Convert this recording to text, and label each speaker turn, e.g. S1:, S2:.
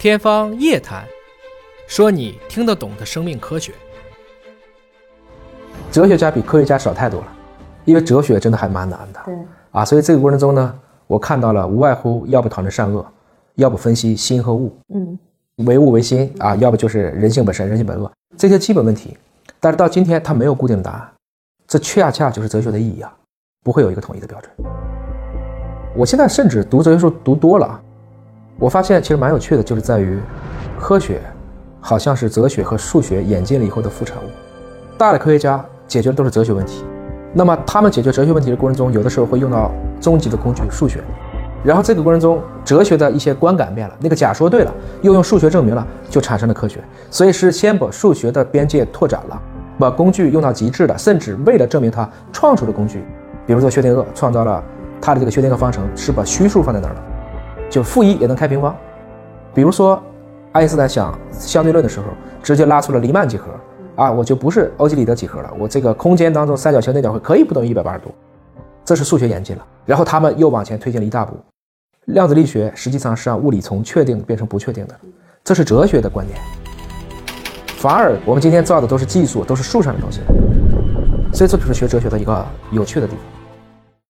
S1: 天方夜谭，说你听得懂的生命科学。
S2: 哲学家比科学家少太多了，因为哲学真的还蛮难的。
S3: 对
S2: 啊，所以这个过程中呢，我看到了无外乎要不讨论善恶，要不分析心和物，
S3: 嗯，
S2: 唯物唯心啊，要不就是人性本善，人性本恶这些基本问题。但是到今天，它没有固定的答案，这恰恰就是哲学的意义啊，不会有一个统一的标准。我现在甚至读哲学书读多了啊，我发现其实蛮有趣的，就是在于科学好像是哲学和数学演进了以后的副产物。大的科学家解决的都是哲学问题，那么他们解决哲学问题的过程中，有的时候会用到终极的工具数学，然后这个过程中哲学的一些观感变了，那个假说对了，又用数学证明了，就产生了科学。所以是先把数学的边界拓展了，把工具用到极致的，甚至为了证明它创出的工具，比如说薛定谔创造了他的这个薛定谔方程，是把虚数放在那儿了，就负一也能开平方。比如说爱因斯坦想相对论的时候，直接拉出了黎曼几何。啊，我就不是欧几里得几何了，我这个空间当中三角形内角会可以不等于一百八十度，这是数学演进了。然后他们又往前推进了一大步，量子力学实际上是让物理从确定变成不确定的，这是哲学的观点。反而我们今天造的都是技术，都是数上的东西，所以这就是学哲学的一个有趣的地方。